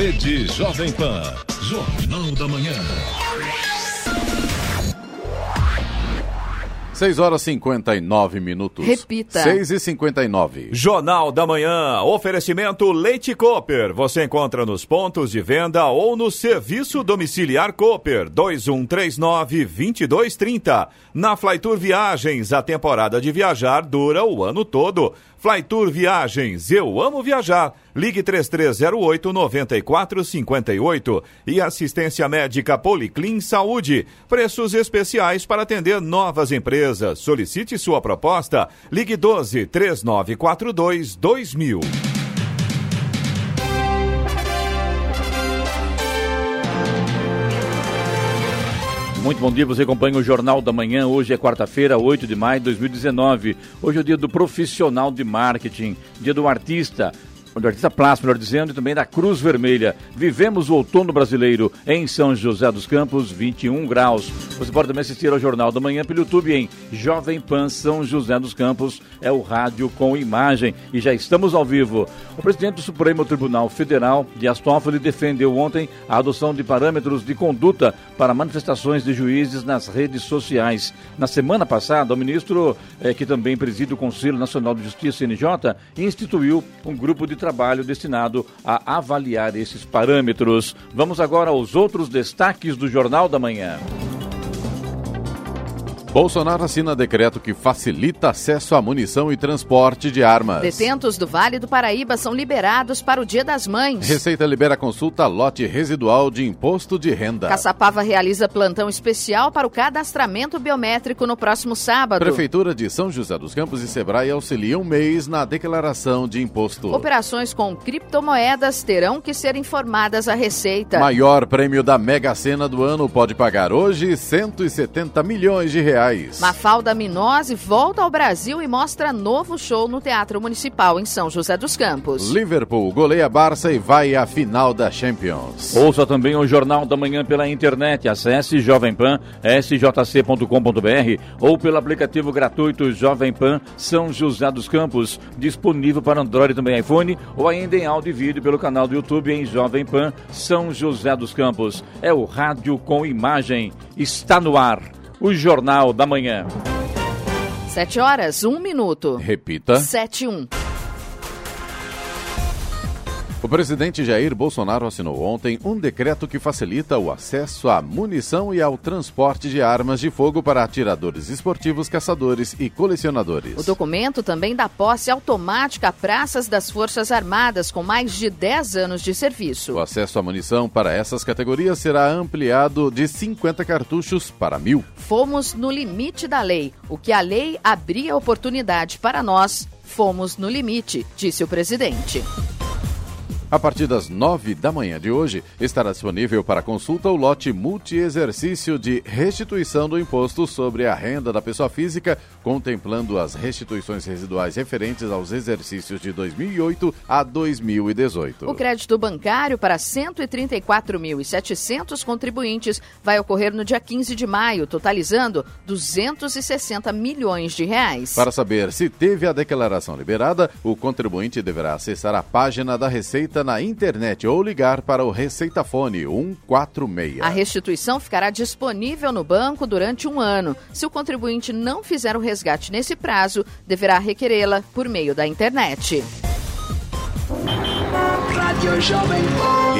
Rede Jovem Pan. Jornal da Manhã. 6 horas e 59 minutos. Repita. 6 e 59. Jornal da Manhã. Oferecimento Leite Cooper. Você encontra nos pontos de venda ou no serviço domiciliar Cooper. 2139-2230. Na Flytour Viagens, a temporada de viajar dura o ano todo. Flytour Viagens, eu amo viajar. Ligue 3308 9458 e assistência médica Policlin Saúde. Preços especiais para atender novas empresas. Solicite sua proposta. Ligue 12 3942 2000. Muito bom dia, você acompanha o Jornal da Manhã. Hoje é quarta-feira, 8 de maio de 2019. Hoje é o dia do profissional de marketing, dia do artista do artista plástico, melhor dizendo, e também da Cruz Vermelha. Vivemos o outono brasileiro em São José dos Campos, 21 graus. Você pode também assistir ao Jornal da Manhã pelo YouTube em Jovem Pan São José dos Campos. É o rádio com imagem e já estamos ao vivo. O presidente do Supremo Tribunal Federal, Dias Toffoli, defendeu ontem a adoção de parâmetros de conduta para manifestações de juízes nas redes sociais. Na semana passada, o ministro, eh, que também preside o Conselho Nacional de Justiça, CNJ, instituiu um grupo de trabalho destinado a avaliar esses parâmetros. Vamos agora aos outros destaques do Jornal da Manhã. Bolsonaro assina decreto que facilita acesso à munição e transporte de armas. Detentos do Vale do Paraíba são liberados para o Dia das Mães. Receita libera consulta lote residual de imposto de renda. Caçapava realiza plantão especial para o cadastramento biométrico no próximo sábado. Prefeitura de São José dos Campos e Sebrae auxiliam um mês na declaração de imposto. Operações com criptomoedas terão que ser informadas à Receita. Maior prêmio da Mega Sena do ano pode pagar hoje 170 milhões de reais. Mafalda Minose volta ao Brasil e mostra novo show no Teatro Municipal em São José dos Campos. Liverpool goleia Barça e vai à final da Champions. Ouça também o Jornal da Manhã pela internet. Acesse Jovem Pan, sjc.com.br ou pelo aplicativo gratuito Jovem Pan São José dos Campos, disponível para Android e também iPhone, ou ainda em áudio e vídeo pelo canal do YouTube em Jovem Pan São José dos Campos. É o rádio com imagem. Está no ar o Jornal da Manhã. Sete horas, um minuto. Repita. Sete, um. O presidente Jair Bolsonaro assinou ontem um decreto que facilita o acesso à munição e ao transporte de armas de fogo para atiradores esportivos, caçadores e colecionadores. O documento também dá posse automática a praças das Forças Armadas com mais de 10 anos de serviço. O acesso à munição para essas categorias será ampliado de 50 cartuchos para mil. Fomos no limite da lei. O que a lei abria oportunidade para nós, fomos no limite, disse o presidente. A partir das nove da manhã de hoje, estará disponível para consulta o lote multi-exercício de restituição do imposto sobre a renda da pessoa física, contemplando as restituições residuais referentes aos exercícios de 2008 a 2018. O crédito bancário para 134.700 contribuintes vai ocorrer no dia 15 de maio, totalizando 260 milhões de reais. Para saber se teve a declaração liberada, o contribuinte deverá acessar a página da Receita na internet ou ligar para o Receita Fone 146. A restituição ficará disponível no banco durante um ano. Se o contribuinte não fizer o resgate nesse prazo, deverá requerê-la por meio da internet.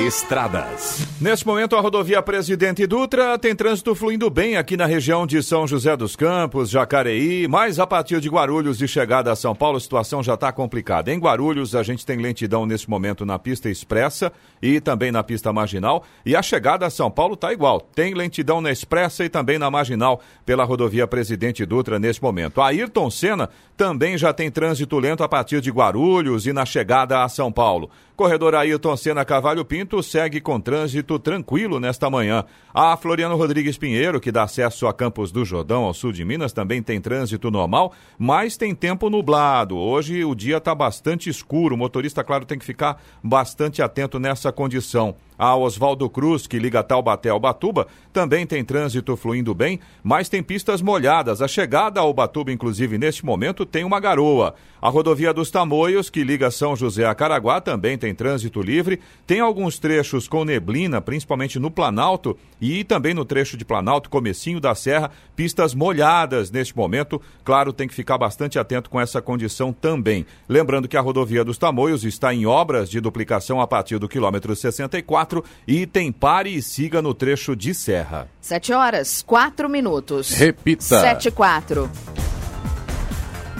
Estradas. Neste momento, a rodovia Presidente Dutra tem trânsito fluindo bem aqui na região de São José dos Campos, Jacareí, mas a partir de Guarulhos de chegada a São Paulo, a situação já está complicada. Em Guarulhos, a gente tem lentidão nesse momento na pista expressa e também na pista marginal, e a chegada a São Paulo está igual. Tem lentidão na expressa e também na marginal pela rodovia Presidente Dutra nesse momento. A Ayrton Senna também já tem trânsito lento a partir de Guarulhos e na chegada a São Paulo. Corredor Ailton Senna Cavalho Pinto segue com trânsito tranquilo nesta manhã. A Floriano Rodrigues Pinheiro, que dá acesso a Campos do Jordão, ao sul de Minas, também tem trânsito normal, mas tem tempo nublado. Hoje o dia está bastante escuro. O motorista, claro, tem que ficar bastante atento nessa condição. A Oswaldo Cruz, que liga Taubaté ao Batuba, também tem trânsito fluindo bem, mas tem pistas molhadas. A chegada ao Batuba, inclusive, neste momento, tem uma garoa. A rodovia dos Tamoios, que liga São José a Caraguá, também tem trânsito livre. Tem alguns trechos com neblina, principalmente no Planalto e também no trecho de Planalto, comecinho da Serra, pistas molhadas neste momento. Claro, tem que ficar bastante atento com essa condição também. Lembrando que a rodovia dos Tamoios está em obras de duplicação a partir do quilômetro 64 e tem pare e siga no trecho de Serra. 7 horas, 4 minutos. Repita. 7 e 4.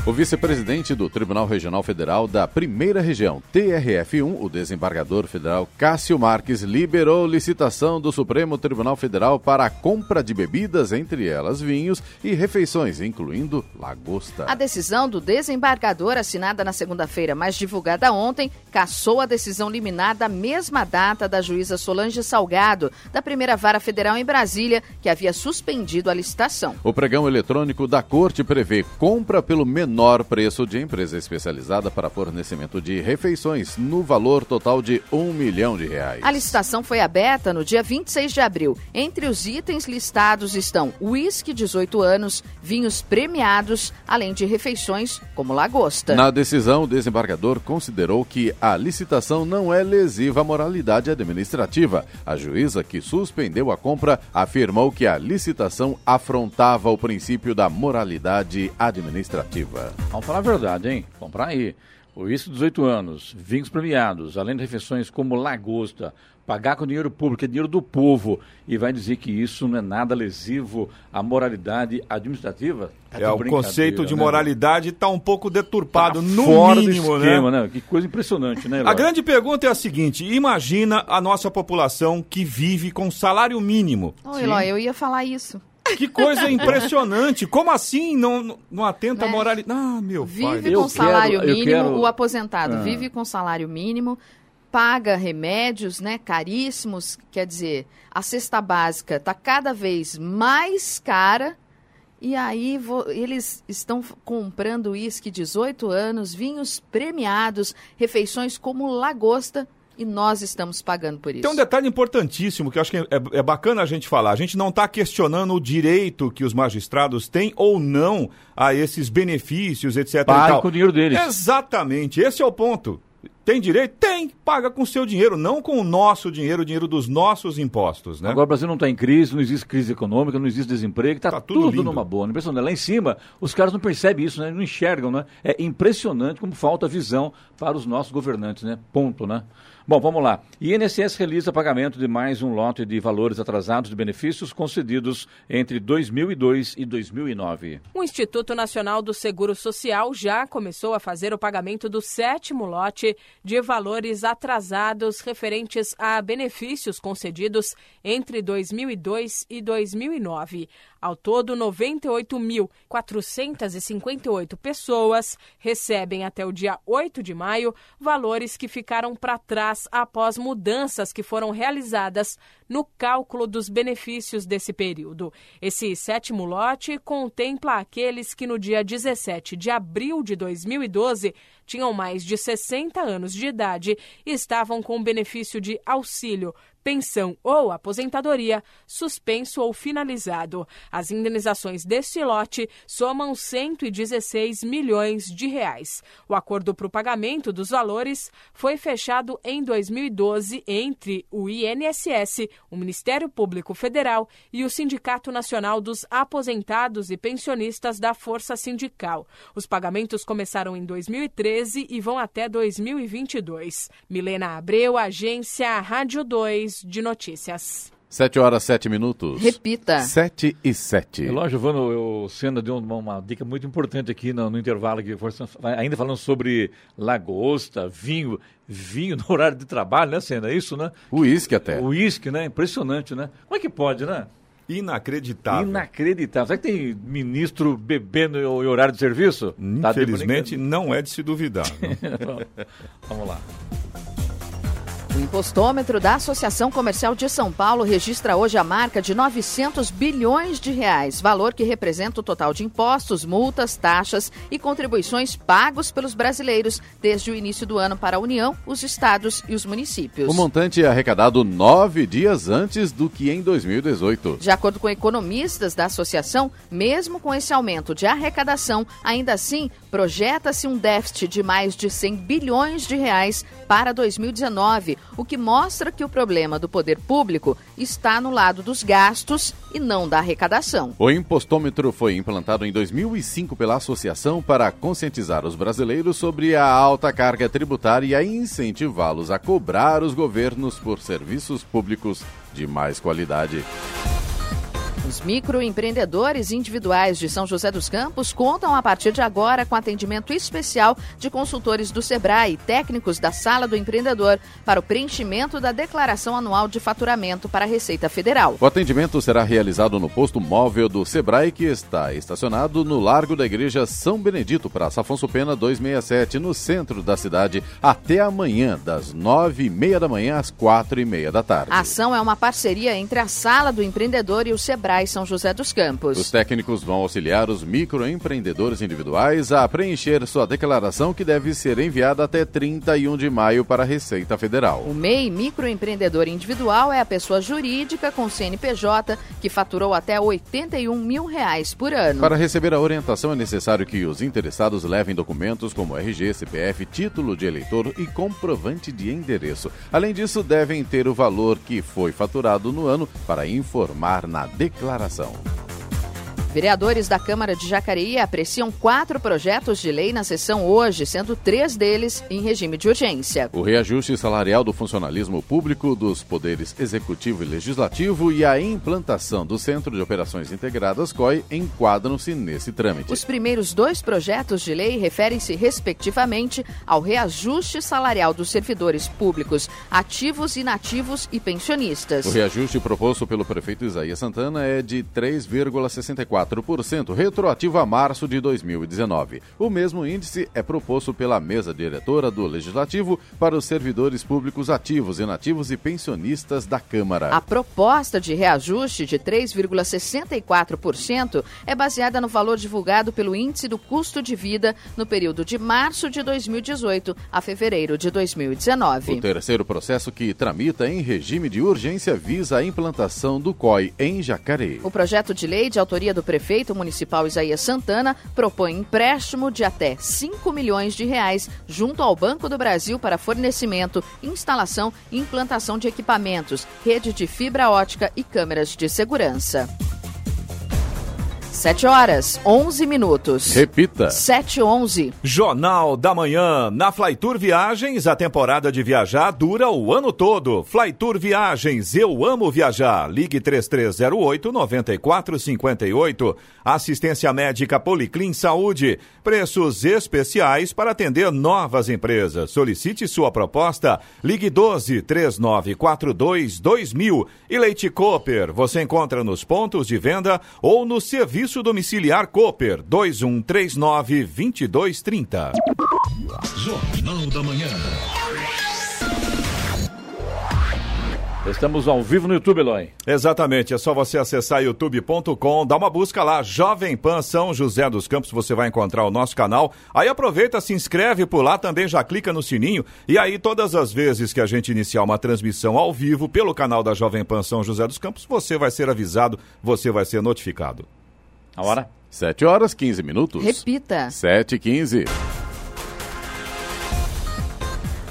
O vice-presidente do Tribunal Regional Federal da Primeira Região, TRF1, o desembargador federal Cássio Marques, liberou licitação do Supremo Tribunal Federal para a compra de bebidas, entre elas vinhos e refeições, incluindo lagosta. A decisão do desembargador, assinada na segunda-feira, mas divulgada ontem, cassou a decisão liminar da mesma data da juíza Solange Salgado, da primeira vara federal em Brasília, que havia suspendido a licitação. O pregão eletrônico da Corte prevê compra pelo menor menor preço de empresa especializada para fornecimento de refeições, no valor total de um milhão de reais. A licitação foi aberta no dia 26 de abril. Entre os itens listados estão uísque 18 anos, vinhos premiados, além de refeições como lagosta. Na decisão, o desembargador considerou que a licitação não é lesiva à moralidade administrativa. A juíza que suspendeu a compra afirmou que a licitação afrontava o princípio da moralidade administrativa. Vamos falar a verdade, hein? Comprar aí. O isso 18 anos, vinhos premiados, além de refeições como lagosta, pagar com dinheiro público, é dinheiro do povo, e vai dizer que isso não é nada lesivo à moralidade administrativa? Tá é, o conceito de né? moralidade está um pouco deturpado, tá no fora mínimo, do esquema, né? né? Que coisa impressionante, né? Eloy? A grande pergunta é a seguinte: imagina a nossa população que vive com salário mínimo. Oi, Eloy, eu ia falar isso. Que coisa impressionante. Como assim não, não atenta a é. moralidade? Ah, meu Vive pai. com salário quero, mínimo, quero... o aposentado ah. vive com salário mínimo, paga remédios, né, caríssimos, quer dizer, a cesta básica está cada vez mais cara. E aí eles estão comprando uísque 18 anos, vinhos premiados, refeições como lagosta e nós estamos pagando por isso. Tem um detalhe importantíssimo que eu acho que é, é bacana a gente falar. A gente não está questionando o direito que os magistrados têm ou não a esses benefícios, etc. Paga com o dinheiro deles. Exatamente, esse é o ponto. Tem direito? Tem. Paga com o seu dinheiro, não com o nosso dinheiro, o dinheiro dos nossos impostos, né? Agora o Brasil não está em crise, não existe crise econômica, não existe desemprego, está tá tudo, tudo numa boa. Impressionante. Lá em cima, os caras não percebem isso, né? Não enxergam, né? É impressionante como falta visão para os nossos governantes, né? Ponto, né? Bom, vamos lá. INSS realiza pagamento de mais um lote de valores atrasados de benefícios concedidos entre 2002 e 2009. O Instituto Nacional do Seguro Social já começou a fazer o pagamento do sétimo lote de valores atrasados referentes a benefícios concedidos entre 2002 e 2009. Ao todo, 98.458 pessoas recebem até o dia 8 de maio valores que ficaram para trás após mudanças que foram realizadas no cálculo dos benefícios desse período. Esse sétimo lote contempla aqueles que no dia 17 de abril de 2012 tinham mais de 60 anos de idade e estavam com benefício de auxílio pensão ou aposentadoria suspenso ou finalizado. As indenizações deste lote somam 116 milhões de reais. O acordo para o pagamento dos valores foi fechado em 2012 entre o INSS, o Ministério Público Federal e o Sindicato Nacional dos Aposentados e Pensionistas da Força Sindical. Os pagamentos começaram em 2013 e vão até 2022. Milena Abreu, agência Rádio 2 de notícias. 7 horas 7 minutos. Repita. 7 e 7. Relógio, Giovano, o Senda deu uma, uma, dica muito importante aqui no, no intervalo, aqui, ainda falando sobre lagosta, vinho, vinho no horário de trabalho, né, Senda? É isso, né? Uísque até. Uísque, né? Impressionante, né? Como é que pode, né? Inacreditável. Inacreditável. Será que tem ministro bebendo em horário de serviço? Tá Infelizmente, tá não é de se duvidar. Vamos lá. Impostômetro da Associação Comercial de São Paulo registra hoje a marca de 900 bilhões de reais, valor que representa o total de impostos, multas, taxas e contribuições pagos pelos brasileiros desde o início do ano para a União, os estados e os municípios. O montante é arrecadado nove dias antes do que em 2018. De acordo com economistas da associação, mesmo com esse aumento de arrecadação, ainda assim projeta-se um déficit de mais de 100 bilhões de reais para 2019, o que mostra que o problema do poder público está no lado dos gastos e não da arrecadação. O impostômetro foi implantado em 2005 pela associação para conscientizar os brasileiros sobre a alta carga tributária e incentivá-los a cobrar os governos por serviços públicos de mais qualidade. Os microempreendedores individuais de São José dos Campos contam a partir de agora com atendimento especial de consultores do Sebrae e técnicos da Sala do Empreendedor para o preenchimento da declaração anual de faturamento para a Receita Federal. O atendimento será realizado no posto móvel do Sebrae, que está estacionado no Largo da Igreja São Benedito, Praça Afonso Pena 267, no centro da cidade, até amanhã, das nove e meia da manhã às quatro e meia da tarde. A ação é uma parceria entre a Sala do Empreendedor e o Sebrae são José dos Campos. Os técnicos vão auxiliar os microempreendedores individuais a preencher sua declaração que deve ser enviada até 31 de maio para a Receita Federal. O MEI microempreendedor individual é a pessoa jurídica com CNPJ que faturou até 81 mil reais por ano. Para receber a orientação é necessário que os interessados levem documentos como RG, CPF, título de eleitor e comprovante de endereço. Além disso, devem ter o valor que foi faturado no ano para informar na declaração declaração. Vereadores da Câmara de Jacareí apreciam quatro projetos de lei na sessão hoje, sendo três deles em regime de urgência. O reajuste salarial do funcionalismo público dos poderes executivo e legislativo e a implantação do Centro de Operações Integradas COI enquadram-se nesse trâmite. Os primeiros dois projetos de lei referem-se, respectivamente, ao reajuste salarial dos servidores públicos ativos, inativos e pensionistas. O reajuste proposto pelo prefeito Isaías Santana é de 3,64 4%, retroativo a março de 2019. O mesmo índice é proposto pela mesa diretora do Legislativo para os servidores públicos ativos, inativos e pensionistas da Câmara. A proposta de reajuste de 3,64% é baseada no valor divulgado pelo Índice do Custo de Vida no período de março de 2018 a fevereiro de 2019. O terceiro processo que tramita em regime de urgência visa a implantação do COI em Jacareí. O projeto de lei de autoria do prefeito municipal Isaías Santana propõe empréstimo de até 5 milhões de reais junto ao Banco do Brasil para fornecimento, instalação e implantação de equipamentos, rede de fibra ótica e câmeras de segurança. 7 horas, 11 minutos. Repita. 7 11. Jornal da Manhã. Na Flytour Viagens, a temporada de viajar dura o ano todo. Flytour Viagens, eu amo viajar. Ligue 3308-9458. Assistência médica Policlin Saúde. Preços especiais para atender novas empresas. Solicite sua proposta. Ligue 12 3942 2000. E Leite Cooper, você encontra nos pontos de venda ou no serviço Serviço Domiciliar Cooper 2139 2230. Jornal da Manhã. Estamos ao vivo no YouTube, Eloy. Exatamente, é só você acessar youtube.com, dá uma busca lá, Jovem Pan São José dos Campos, você vai encontrar o nosso canal. Aí aproveita, se inscreve por lá, também já clica no sininho e aí todas as vezes que a gente iniciar uma transmissão ao vivo pelo canal da Jovem Pan São José dos Campos, você vai ser avisado, você vai ser notificado. A hora? 7 horas 15 minutos. Repita. 7 e 15.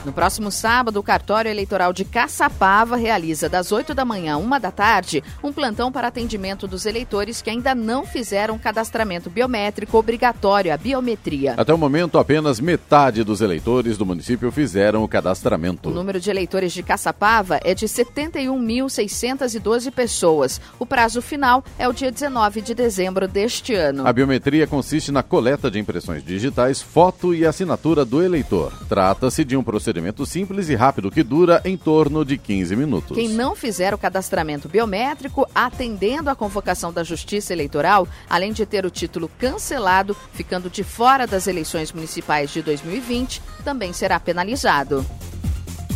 No próximo sábado, o cartório eleitoral de Caçapava realiza das 8 da manhã a 1 da tarde um plantão para atendimento dos eleitores que ainda não fizeram cadastramento biométrico obrigatório, a biometria. Até o momento, apenas metade dos eleitores do município fizeram o cadastramento. O número de eleitores de Caçapava é de 71.612 pessoas. O prazo final é o dia 19 de dezembro deste ano. A biometria consiste na coleta de impressões digitais, foto e assinatura do eleitor. Trata-se de um procedimento simples e rápido que dura em torno de 15 minutos. Quem não fizer o cadastramento biométrico, atendendo à convocação da Justiça Eleitoral, além de ter o título cancelado, ficando de fora das eleições municipais de 2020, também será penalizado.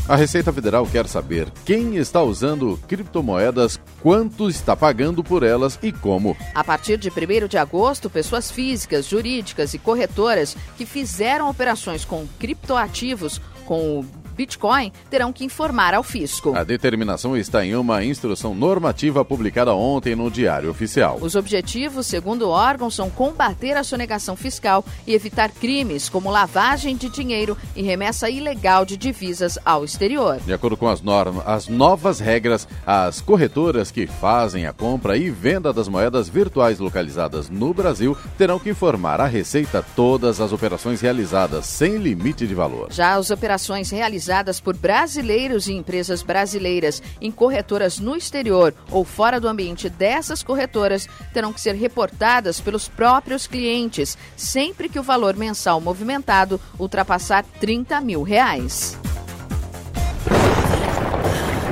A Receita Federal quer saber quem está usando criptomoedas, quanto está pagando por elas e como. A partir de 1 de agosto, pessoas físicas, jurídicas e corretoras que fizeram operações com criptoativos com o Bitcoin terão que informar ao fisco. A determinação está em uma instrução normativa publicada ontem no Diário Oficial. Os objetivos, segundo o órgão, são combater a sonegação fiscal e evitar crimes como lavagem de dinheiro e remessa ilegal de divisas ao exterior. De acordo com as normas, as novas regras, as corretoras que fazem a compra e venda das moedas virtuais localizadas no Brasil terão que informar à Receita todas as operações realizadas sem limite de valor. Já as operações realizadas realizadas por brasileiros e empresas brasileiras em corretoras no exterior ou fora do ambiente dessas corretoras terão que ser reportadas pelos próprios clientes sempre que o valor mensal movimentado ultrapassar 30 mil reais.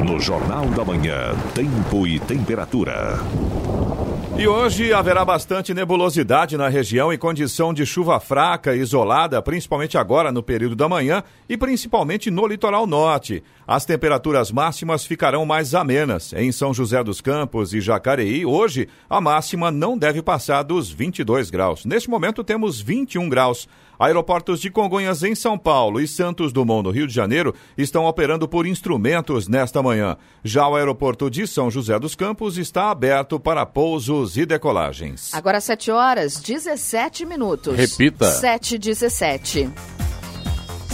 No Jornal da Manhã, Tempo e Temperatura. E hoje haverá bastante nebulosidade na região em condição de chuva fraca e isolada, principalmente agora no período da manhã e principalmente no litoral norte. As temperaturas máximas ficarão mais amenas. Em São José dos Campos e Jacareí, hoje, a máxima não deve passar dos 22 graus. Neste momento, temos 21 graus. Aeroportos de Congonhas em São Paulo e Santos Dumont no Rio de Janeiro estão operando por instrumentos nesta manhã. Já o aeroporto de São José dos Campos está aberto para pousos e decolagens. Agora 7 horas 17 minutos. Repita. 7 17.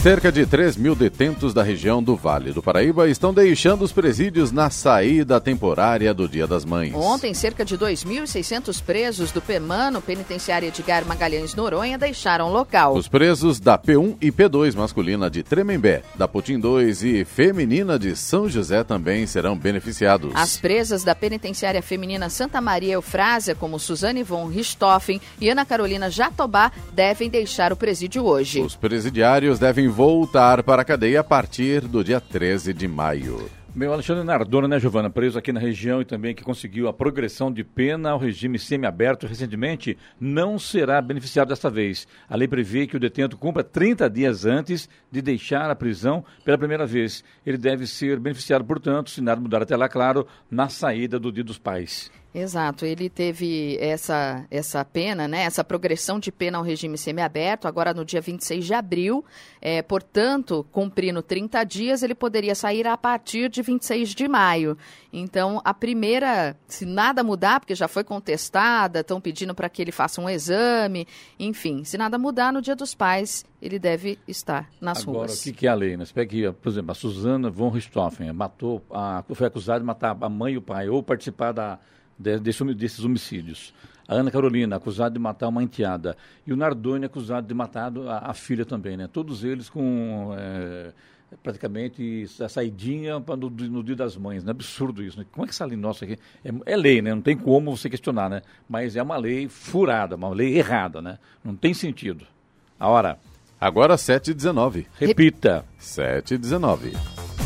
Cerca de 3 mil detentos da região do Vale do Paraíba estão deixando os presídios na saída temporária do Dia das Mães. Ontem, cerca de 2.600 presos do PEMANO, Penitenciária Edgar Magalhães Noronha, deixaram o local. Os presos da P1 e P2 masculina de Tremembé, da Putim 2 e feminina de São José também serão beneficiados. As presas da Penitenciária Feminina Santa Maria Eufrásia, como Suzane von Richthofen e Ana Carolina Jatobá, devem deixar o presídio hoje. Os presidiários devem voltar para a cadeia a partir do dia 13 de maio. Meu Alexandre Nardona, né, Giovana, preso aqui na região e também que conseguiu a progressão de pena ao regime semiaberto recentemente, não será beneficiado desta vez. A lei prevê que o detento cumpra 30 dias antes de deixar a prisão pela primeira vez. Ele deve ser beneficiado, portanto, se nada mudar até lá, claro, na saída do Dia dos Pais. Exato, ele teve essa, essa pena, né, essa progressão de pena ao regime semiaberto, agora no dia 26 de abril. É, portanto, cumprindo 30 dias, ele poderia sair a partir de 26 de maio. Então, a primeira, se nada mudar, porque já foi contestada, estão pedindo para que ele faça um exame, enfim, se nada mudar, no dia dos pais, ele deve estar nas Agora, ruas. o que, que é a lei? Né? Você pega aqui, por exemplo, a Suzana von Richthofen matou, a, foi acusada de matar a mãe e o pai, ou participar da desses homicídios. A Ana Carolina, acusada de matar uma enteada. E o Nardoni, acusado de matar a, a filha também, né? Todos eles com é, praticamente a saidinha no, no, Dia das Mães. Né? Absurdo isso. Né? Como é que essa lei nossa aqui... É, é, lei, né? Não tem como você questionar, né? Mas é uma lei furada, uma lei errada, né? Não tem sentido. A hora... Agora 7h19. Repita. 7h19.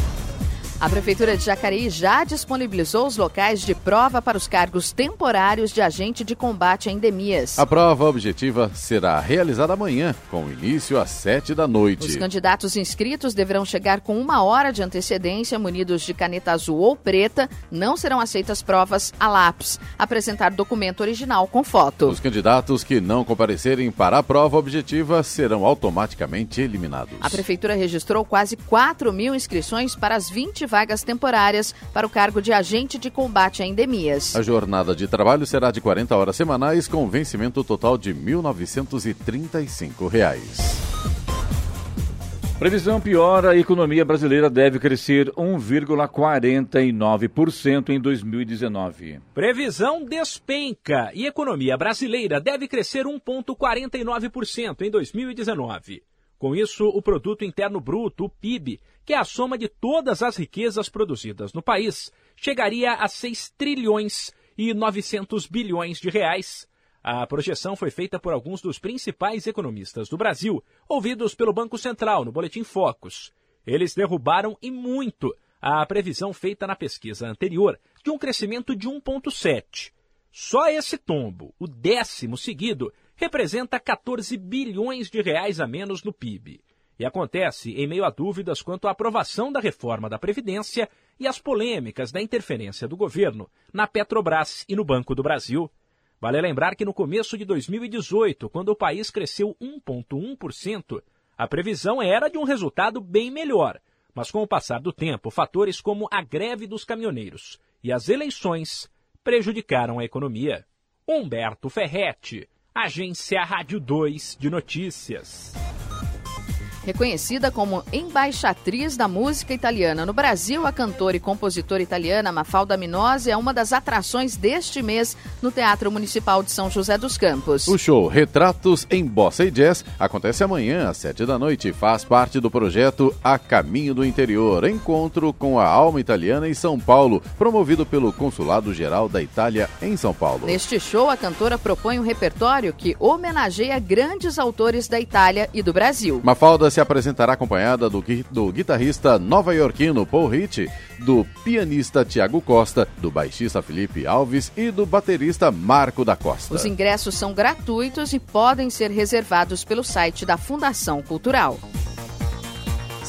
A Prefeitura de Jacareí já disponibilizou os locais de prova para os cargos temporários de agente de combate a endemias. A prova objetiva será realizada amanhã, com início às 7 da noite. Os candidatos inscritos deverão chegar com uma hora de antecedência, munidos de caneta azul ou preta. Não serão aceitas provas a lápis. Apresentar documento original com foto. Os candidatos que não comparecerem para a prova objetiva serão automaticamente eliminados. A Prefeitura registrou quase 4 mil inscrições para as 20 vagas temporárias para o cargo de agente de combate a endemias. A jornada de trabalho será de 40 horas semanais, com vencimento total de R$ 1.935. Previsão piora, a economia brasileira deve crescer 1,49% em 2019. Previsão despenca e economia brasileira deve crescer 1,49% em 2019. Com isso, o Produto Interno Bruto, o PIB, que é a soma de todas as riquezas produzidas no país, chegaria a 6 trilhões e 900 bilhões de reais. A projeção foi feita por alguns dos principais economistas do Brasil, ouvidos pelo Banco Central no Boletim Focus. Eles derrubaram e muito a previsão feita na pesquisa anterior de um crescimento de 1,7. Só esse tombo, o décimo seguido, representa 14 bilhões de reais a menos no PIB. E acontece em meio a dúvidas quanto à aprovação da reforma da Previdência e as polêmicas da interferência do governo na Petrobras e no Banco do Brasil. Vale lembrar que no começo de 2018, quando o país cresceu 1,1%, a previsão era de um resultado bem melhor. Mas com o passar do tempo, fatores como a greve dos caminhoneiros e as eleições prejudicaram a economia. Humberto Ferretti, Agência Rádio 2 de Notícias. Reconhecida como embaixatriz da música italiana no Brasil, a cantora e compositora italiana Mafalda Minosi é uma das atrações deste mês no Teatro Municipal de São José dos Campos. O show Retratos em Bossa e Jazz acontece amanhã às sete da noite e faz parte do projeto A Caminho do Interior, encontro com a alma italiana em São Paulo, promovido pelo Consulado Geral da Itália em São Paulo. Neste show, a cantora propõe um repertório que homenageia grandes autores da Itália e do Brasil. Mafalda se apresentará acompanhada do, do guitarrista nova-iorquino Paul Ritt, do pianista Tiago Costa, do baixista Felipe Alves e do baterista Marco da Costa. Os ingressos são gratuitos e podem ser reservados pelo site da Fundação Cultural.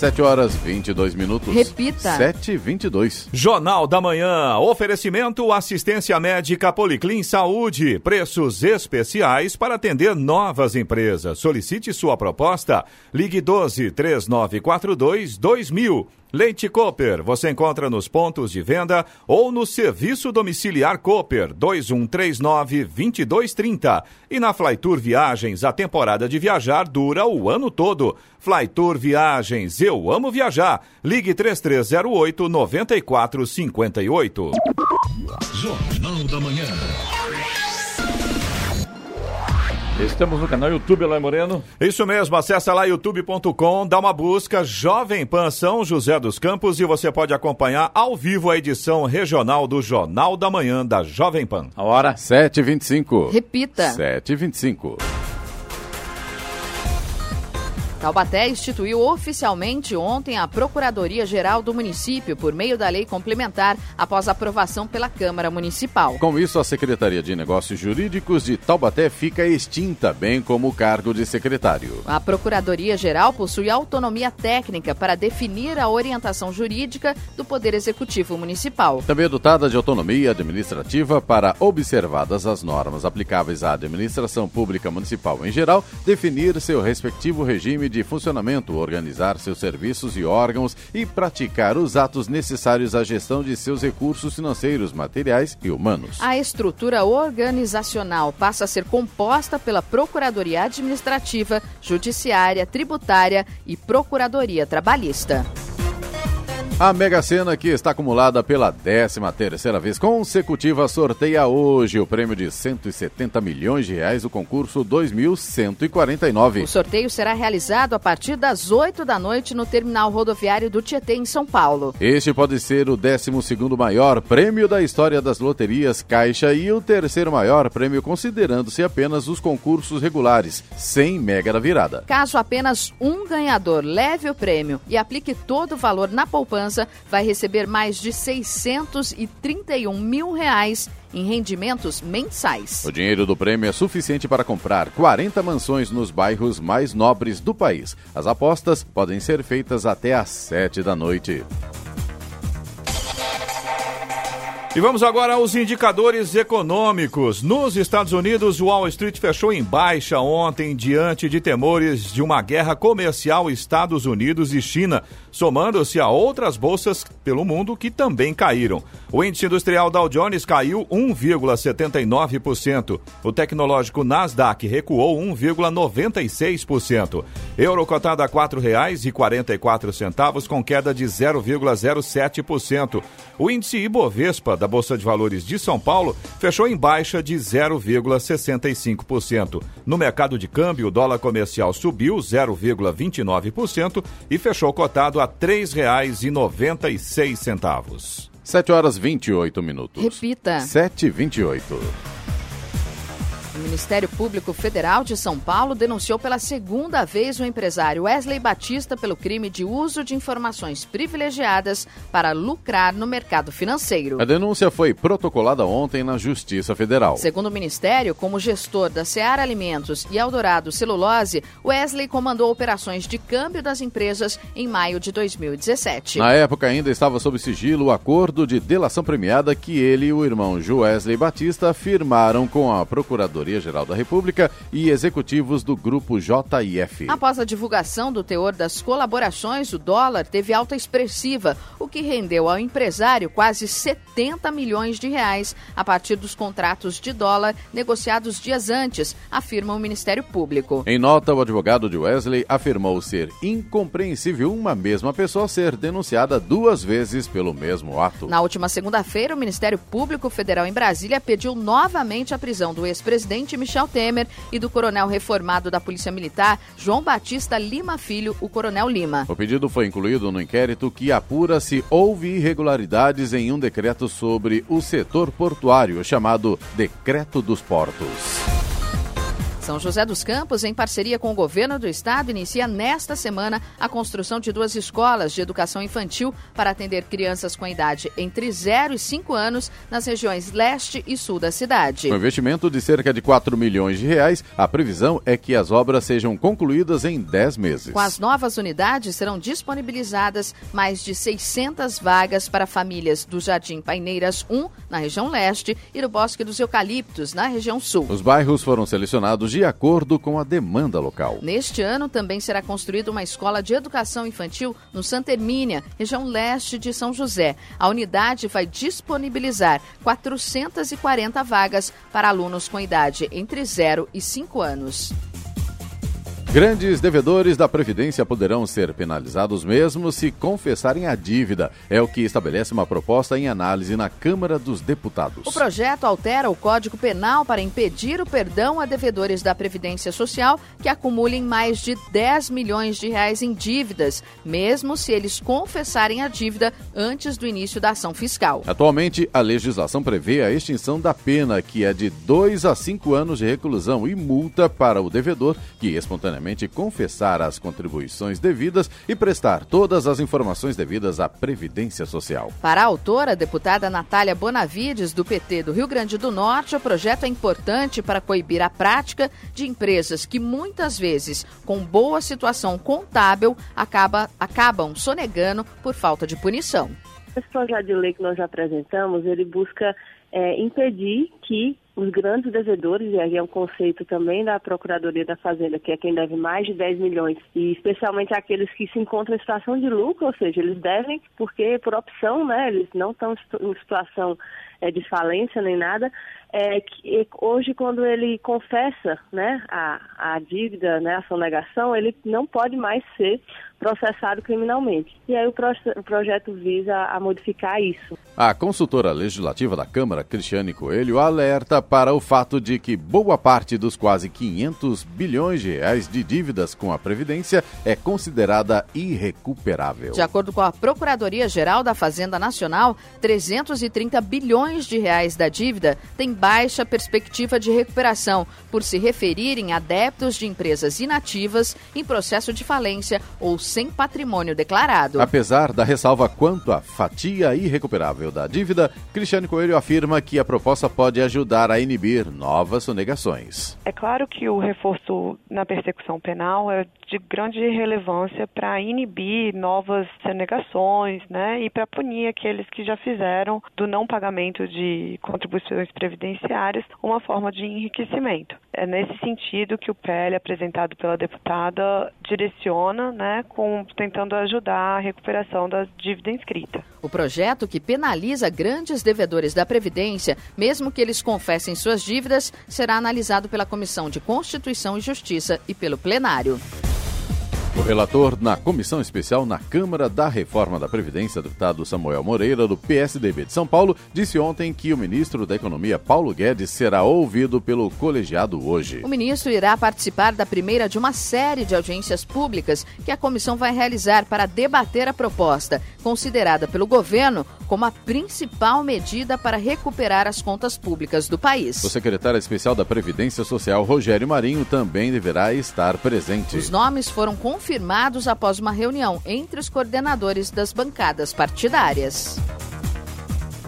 7 horas 22 minutos. Repita. 7 e 22. Jornal da Manhã. Oferecimento assistência médica Policlin Saúde. Preços especiais para atender novas empresas. Solicite sua proposta. Ligue 12 3942 2000. Leite Cooper, você encontra nos pontos de venda ou no serviço domiciliar Cooper 2139 2230. E na Flytour Viagens, a temporada de viajar dura o ano todo. Flytour Viagens, eu amo viajar. Ligue 3308 9458. Jornal da Manhã. Estamos no canal YouTube, Eloy Moreno. Isso mesmo, acessa lá youtube.com, dá uma busca Jovem Pan São José dos Campos e você pode acompanhar ao vivo a edição regional do Jornal da Manhã da Jovem Pan. A hora 7h25. Repita. 7h25. Taubaté instituiu oficialmente ontem a Procuradoria-Geral do município por meio da lei complementar após aprovação pela Câmara Municipal. Com isso, a Secretaria de Negócios Jurídicos de Taubaté fica extinta, bem como o cargo de secretário. A Procuradoria-Geral possui autonomia técnica para definir a orientação jurídica do Poder Executivo Municipal. Também é dotada de autonomia administrativa para, observadas as normas aplicáveis à administração pública municipal em geral, definir seu respectivo regime de funcionamento, organizar seus serviços e órgãos e praticar os atos necessários à gestão de seus recursos financeiros, materiais e humanos. A estrutura organizacional passa a ser composta pela Procuradoria Administrativa, Judiciária, Tributária e Procuradoria Trabalhista. A Mega Sena, que está acumulada pela 13 terceira vez consecutiva, sorteia hoje o prêmio de 170 milhões de reais do concurso 2149. O sorteio será realizado a partir das 8 da noite no terminal rodoviário do Tietê, em São Paulo. Este pode ser o 12 maior prêmio da história das loterias Caixa e o terceiro maior prêmio considerando-se apenas os concursos regulares, sem mega da virada. Caso apenas um ganhador leve o prêmio e aplique todo o valor na poupança, vai receber mais de 631 mil reais em rendimentos mensais. O dinheiro do prêmio é suficiente para comprar 40 mansões nos bairros mais nobres do país. As apostas podem ser feitas até às 7 da noite. E vamos agora aos indicadores econômicos. Nos Estados Unidos, o Wall Street fechou em baixa ontem diante de temores de uma guerra comercial Estados Unidos e China, somando-se a outras bolsas pelo mundo que também caíram. O índice industrial Dow Jones caiu 1,79%. O tecnológico Nasdaq recuou 1,96%. Euro cotado a R$ 4,44 com queda de 0,07%. O índice Ibovespa da Bolsa de Valores de São Paulo fechou em baixa de 0,65%. No mercado de câmbio, o dólar comercial subiu 0,29% e fechou cotado a R$ 3,96. 7 horas 28 minutos. Repita. 7 e 28. O Ministério Público Federal de São Paulo denunciou pela segunda vez o empresário Wesley Batista pelo crime de uso de informações privilegiadas para lucrar no mercado financeiro. A denúncia foi protocolada ontem na Justiça Federal. Segundo o Ministério, como gestor da Seara Alimentos e Eldorado Celulose, Wesley comandou operações de câmbio das empresas em maio de 2017. Na época ainda estava sob sigilo o acordo de delação premiada que ele e o irmão Wesley Batista firmaram com a Procuradoria Procuradoria-Geral da República e executivos do grupo JIF. Após a divulgação do teor das colaborações, o dólar teve alta expressiva, o que rendeu ao empresário quase 70 milhões de reais a partir dos contratos de dólar negociados dias antes, afirma o Ministério Público. Em nota, o advogado de Wesley afirmou ser incompreensível uma mesma pessoa ser denunciada duas vezes pelo mesmo ato. Na última segunda-feira, o Ministério Público Federal em Brasília pediu novamente a prisão do ex-presidente presidente Michel Temer e do coronel reformado da Polícia Militar, João Batista Lima Filho, o coronel Lima. O pedido foi incluído no inquérito que apura se houve irregularidades em um decreto sobre o setor portuário, chamado Decreto dos Portos. São José dos Campos, em parceria com o governo do estado, inicia nesta semana a construção de duas escolas de educação infantil para atender crianças com idade entre 0 e 5 anos nas regiões leste e sul da cidade. Com investimento de cerca de 4 milhões de reais, a previsão é que as obras sejam concluídas em 10 meses. Com as novas unidades serão disponibilizadas mais de 600 vagas para famílias do Jardim Paineiras 1, na região leste, e do Bosque dos Eucaliptos, na região sul. Os bairros foram selecionados de acordo com a demanda local. Neste ano também será construída uma escola de educação infantil no Santa Hermínia, região leste de São José. A unidade vai disponibilizar 440 vagas para alunos com idade entre 0 e 5 anos. Grandes devedores da Previdência poderão ser penalizados mesmo se confessarem a dívida. É o que estabelece uma proposta em análise na Câmara dos Deputados. O projeto altera o Código Penal para impedir o perdão a devedores da Previdência Social que acumulem mais de 10 milhões de reais em dívidas, mesmo se eles confessarem a dívida antes do início da ação fiscal. Atualmente, a legislação prevê a extinção da pena, que é de 2 a 5 anos de reclusão e multa para o devedor que espontaneamente confessar as contribuições devidas e prestar todas as informações devidas à Previdência Social. Para a autora, a deputada Natália Bonavides, do PT do Rio Grande do Norte, o projeto é importante para coibir a prática de empresas que muitas vezes, com boa situação contábil, acaba, acabam sonegando por falta de punição. Esse projeto de lei que nós apresentamos, ele busca é, impedir que os grandes devedores, e aí é um conceito também da Procuradoria da Fazenda, que é quem deve mais de 10 milhões, e especialmente aqueles que se encontram em situação de lucro, ou seja, eles devem porque por opção, né, eles não estão em situação é, de falência nem nada, é que hoje quando ele confessa né, a, a dívida, né, a sonegação, ele não pode mais ser processado criminalmente. E aí o, pro, o projeto visa a modificar isso. A consultora legislativa da Câmara, Cristiane Coelho, alerta para o fato de que boa parte dos quase 500 bilhões de reais de dívidas com a Previdência é considerada irrecuperável. De acordo com a Procuradoria-Geral da Fazenda Nacional, 330 bilhões de reais da dívida têm baixa perspectiva de recuperação, por se referirem a débitos de empresas inativas em processo de falência ou sem patrimônio declarado. Apesar da ressalva quanto à fatia irrecuperável da dívida, Cristiane Coelho afirma que a proposta pode ajudar a inibir novas sonegações. É claro que o reforço na persecução penal é de grande relevância para inibir novas sonegações, né, e para punir aqueles que já fizeram do não pagamento de contribuições previdenciárias uma forma de enriquecimento. É nesse sentido que o PL apresentado pela deputada direciona, né, com, tentando ajudar a recuperação da dívida inscrita. O projeto, que penaliza grandes devedores da Previdência, mesmo que eles confessem suas dívidas, será analisado pela Comissão de Constituição e Justiça e pelo plenário. O relator na comissão especial na Câmara da Reforma da Previdência, deputado Samuel Moreira, do PSDB de São Paulo, disse ontem que o ministro da Economia, Paulo Guedes, será ouvido pelo colegiado hoje. O ministro irá participar da primeira de uma série de audiências públicas que a comissão vai realizar para debater a proposta, considerada pelo governo como a principal medida para recuperar as contas públicas do país. O secretário especial da Previdência Social, Rogério Marinho, também deverá estar presente. Os nomes foram confirmados após uma reunião entre os coordenadores das bancadas partidárias.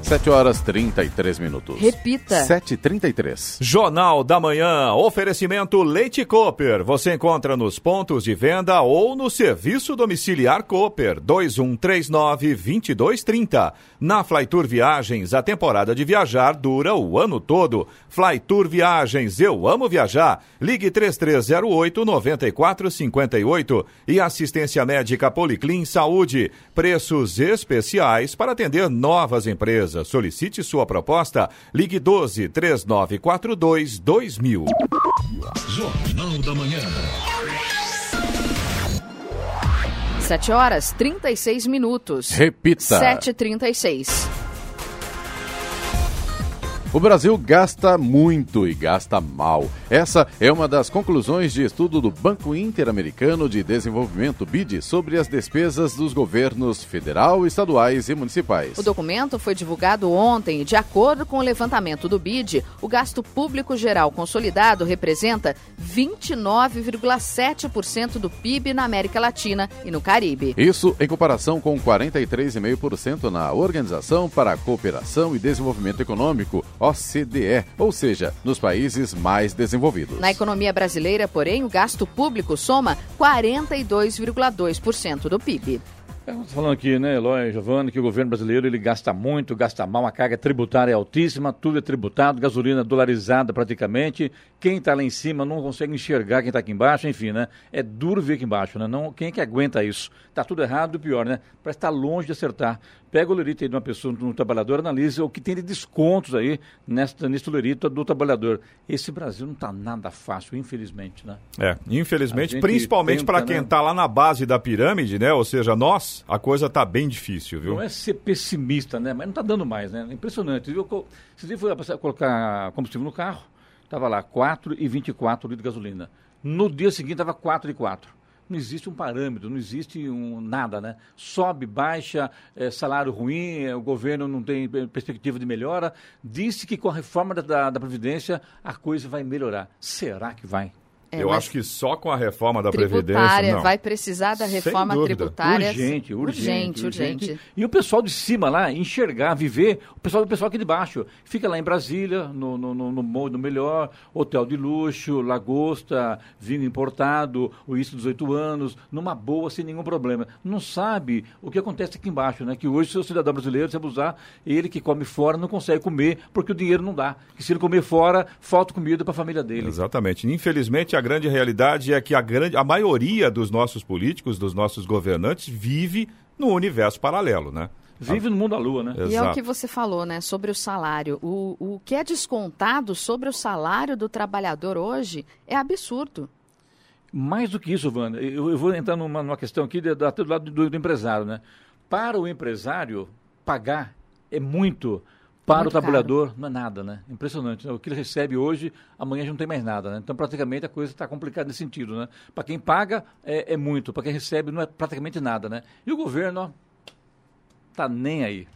7 horas 33 minutos. Repita. 7h33. Jornal da Manhã. Oferecimento Leite Cooper. Você encontra nos pontos de venda ou no serviço domiciliar Cooper 2139-2230. Na Flytour Viagens, a temporada de viajar dura o ano todo. Flytour Viagens, eu amo viajar. Ligue 3308-9458. E assistência médica Policlin Saúde. Preços especiais para atender novas empresas. Solicite sua proposta. Ligue 12 3942 2000. Jornal da Manhã. 7 horas 36 minutos. Repita. 7h36. O Brasil gasta muito e gasta mal. Essa é uma das conclusões de estudo do Banco Interamericano de Desenvolvimento BID sobre as despesas dos governos federal, estaduais e municipais. O documento foi divulgado ontem e, de acordo com o levantamento do BID, o gasto público geral consolidado representa 29,7% do PIB na América Latina e no Caribe. Isso em comparação com 43,5% na Organização para a Cooperação e Desenvolvimento Econômico, OCDE, ou seja, nos países mais desenvolvidos. Na economia brasileira, porém, o gasto público soma 42,2% do PIB. Estamos falando aqui, né, Eloy, Giovanni, que o governo brasileiro ele gasta muito, gasta mal, a carga tributária é altíssima, tudo é tributado, gasolina dolarizada praticamente. Quem está lá em cima não consegue enxergar quem está aqui embaixo, enfim, né? É duro ver aqui embaixo, né? Não, quem é que aguenta isso? Está tudo errado e pior, né? Parece estar tá longe de acertar. Pega o lerito aí de uma pessoa, de um trabalhador, analise o que tem de descontos aí nesta, nesse lerito do trabalhador. Esse Brasil não está nada fácil, infelizmente, né? É, infelizmente, principalmente para quem está né? lá na base da pirâmide, né? Ou seja, nós, a coisa está bem difícil, viu? Não é ser pessimista, né? Mas não está dando mais, né? Impressionante. Eu, se foi colocar combustível no carro, estava lá 4,24 litros de gasolina. No dia seguinte estava 4,4 não existe um parâmetro, não existe um nada, né? Sobe, baixa, é, salário ruim, é, o governo não tem perspectiva de melhora. Disse que com a reforma da, da, da Previdência a coisa vai melhorar. Será que vai? É, eu acho que só com a reforma da Previdência. Não. Vai precisar da reforma tributária. Urgente, urgente, urgente, urgente. E o pessoal de cima lá, enxergar, viver, o pessoal, o pessoal aqui de baixo, fica lá em Brasília, no, no, no, no, no melhor, hotel de luxo, lagosta, vinho importado, o isso 18 anos, numa boa, sem nenhum problema. Não sabe o que acontece aqui embaixo, né? Que hoje, se o cidadão brasileiro, se abusar, ele que come fora não consegue comer porque o dinheiro não dá. Que se ele comer fora, falta comida para a família dele. Exatamente. Infelizmente, a grande realidade é que a, grande, a maioria dos nossos políticos, dos nossos governantes, vive no universo paralelo, né? Vive no mundo da lua, né? Exato. E é o que você falou, né? Sobre o salário. O, o que é descontado sobre o salário do trabalhador hoje é absurdo. Mais do que isso, Wanda, eu, eu vou entrar numa, numa questão aqui do, do lado do, do empresário, né? Para o empresário, pagar é muito para Muito o trabalhador caro. não é nada, né? Impressionante. Né? O que ele recebe hoje, amanhã já não tem mais nada, né? Então, praticamente, a coisa está complicada nesse sentido, né? Para quem paga, é, é muito. Para quem recebe, não é praticamente nada, né? E o governo, ó, tá nem aí.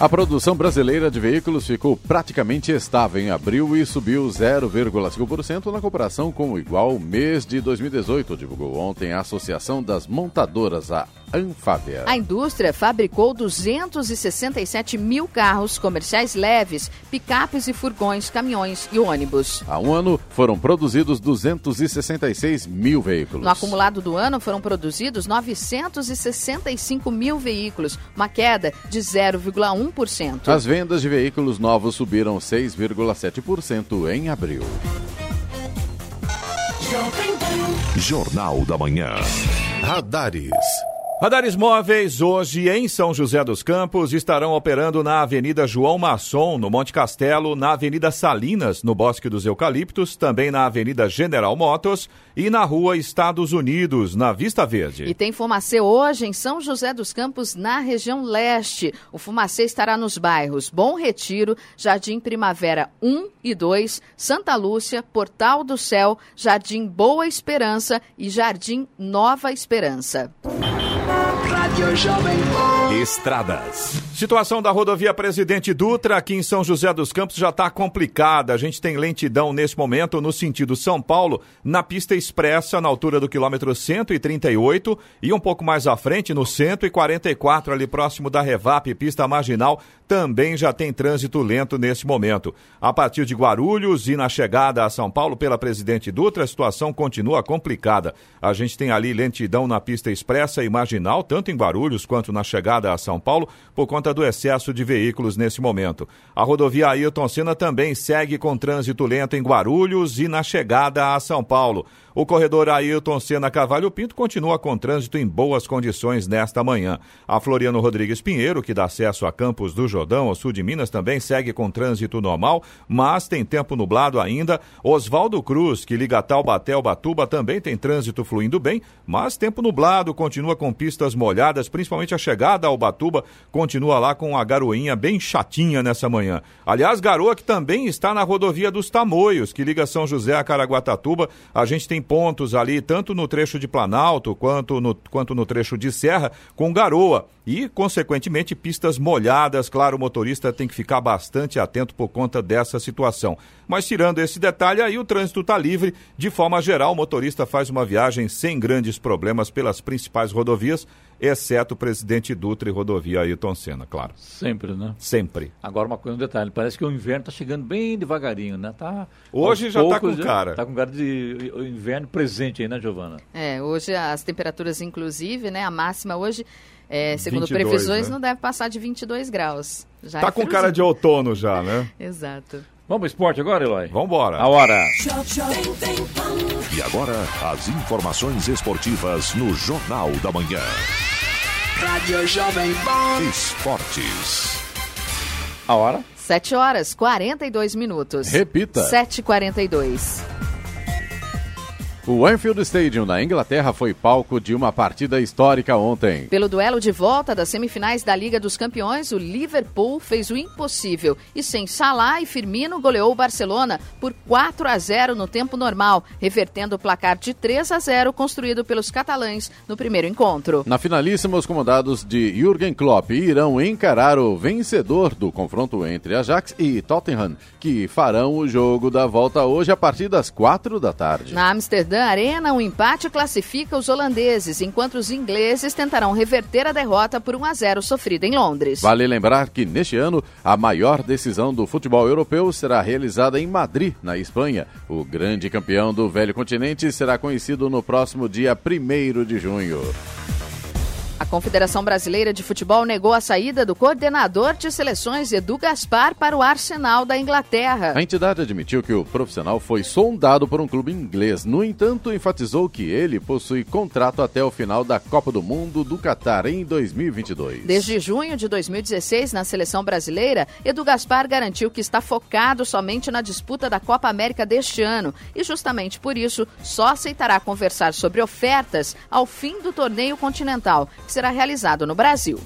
A produção brasileira de veículos ficou praticamente estável em abril e subiu 0,5% na comparação com o igual mês de 2018, divulgou ontem a Associação das Montadoras, a Anfávia. A indústria fabricou 267 mil carros comerciais leves, picapes e furgões, caminhões e ônibus. Há um ano foram produzidos 266 mil veículos. No acumulado do ano foram produzidos 965 mil veículos, uma queda de 0,1%. As vendas de veículos novos subiram 6,7% em abril. Jornal da Manhã. Radares. Radares móveis hoje em São José dos Campos estarão operando na Avenida João Masson, no Monte Castelo, na Avenida Salinas, no Bosque dos Eucaliptos, também na Avenida General Motors e na Rua Estados Unidos, na Vista Verde. E tem Fumacê hoje em São José dos Campos, na região leste. O Fumacê estará nos bairros Bom Retiro, Jardim Primavera 1 e 2, Santa Lúcia, Portal do Céu, Jardim Boa Esperança e Jardim Nova Esperança. Estradas. Situação da rodovia Presidente Dutra aqui em São José dos Campos já está complicada. A gente tem lentidão nesse momento no sentido São Paulo, na pista expressa, na altura do quilômetro 138 e um pouco mais à frente, no 144, ali próximo da Revap, pista marginal, também já tem trânsito lento nesse momento. A partir de Guarulhos e na chegada a São Paulo pela Presidente Dutra, a situação continua complicada. A gente tem ali lentidão na pista expressa e marginal, tanto em Guarulhos quanto na chegada a São Paulo, por conta do excesso de veículos nesse momento. A rodovia Ailton Senna também segue com trânsito lento em Guarulhos e na chegada a São Paulo. O corredor Ailton Senna Cavalho Pinto continua com trânsito em boas condições nesta manhã. A Floriano Rodrigues Pinheiro, que dá acesso a Campos do Jordão, ao sul de Minas, também segue com trânsito normal, mas tem tempo nublado ainda. Oswaldo Cruz, que liga Taubaté ao Batuba, também tem trânsito fluindo bem, mas tempo nublado, continua com pistas molhadas, principalmente a chegada ao Batuba, continua lá com a garoinha bem chatinha nessa manhã. Aliás, garoa que também está na rodovia dos Tamoios, que liga São José a Caraguatatuba. A gente tem pontos ali, tanto no trecho de Planalto quanto no, quanto no trecho de Serra, com garoa e, consequentemente, pistas molhadas. Claro, o motorista tem que ficar bastante atento por conta dessa situação. Mas, tirando esse detalhe, aí o trânsito está livre. De forma geral, o motorista faz uma viagem sem grandes problemas pelas principais rodovias, exceto o Presidente Dutra e rodovia Ayrton Senna, claro. Sempre, né? Sempre. Agora, uma coisa, um detalhe: parece que o inverno está chegando bem devagarinho, né? Tá, Hoje já está com cara. Está com cara de inverno presente aí, né, Giovana? É, hoje as temperaturas, inclusive, né? A máxima hoje. É, segundo 22, previsões, né? não deve passar de 22 graus. Já tá é com cara de outono já, né? Exato. Vamos pro esporte agora, Eloy? Vambora. A hora. E agora, as informações esportivas no Jornal da Manhã. Rádio Jovem Pan. Esportes. A hora? 7 horas 42 minutos. Repita. 7h42. O Anfield Stadium, na Inglaterra, foi palco de uma partida histórica ontem. Pelo duelo de volta das semifinais da Liga dos Campeões, o Liverpool fez o impossível e, sem Salah e Firmino, goleou o Barcelona por 4 a 0 no tempo normal, revertendo o placar de 3 a 0 construído pelos catalães no primeiro encontro. Na finalíssima, os comandados de Jürgen Klopp irão encarar o vencedor do confronto entre Ajax e Tottenham, que farão o jogo da volta hoje a partir das 4 da tarde. Na Amsterdã, Amsterdã Arena, um empate classifica os holandeses, enquanto os ingleses tentarão reverter a derrota por 1 a 0 sofrida em Londres. Vale lembrar que neste ano a maior decisão do futebol europeu será realizada em Madrid, na Espanha. O grande campeão do velho continente será conhecido no próximo dia 1 de junho. A Confederação Brasileira de Futebol negou a saída do coordenador de seleções Edu Gaspar para o Arsenal da Inglaterra. A entidade admitiu que o profissional foi sondado por um clube inglês. No entanto, enfatizou que ele possui contrato até o final da Copa do Mundo do Catar em 2022. Desde junho de 2016, na seleção brasileira, Edu Gaspar garantiu que está focado somente na disputa da Copa América deste ano e, justamente por isso, só aceitará conversar sobre ofertas ao fim do torneio continental será realizado no Brasil.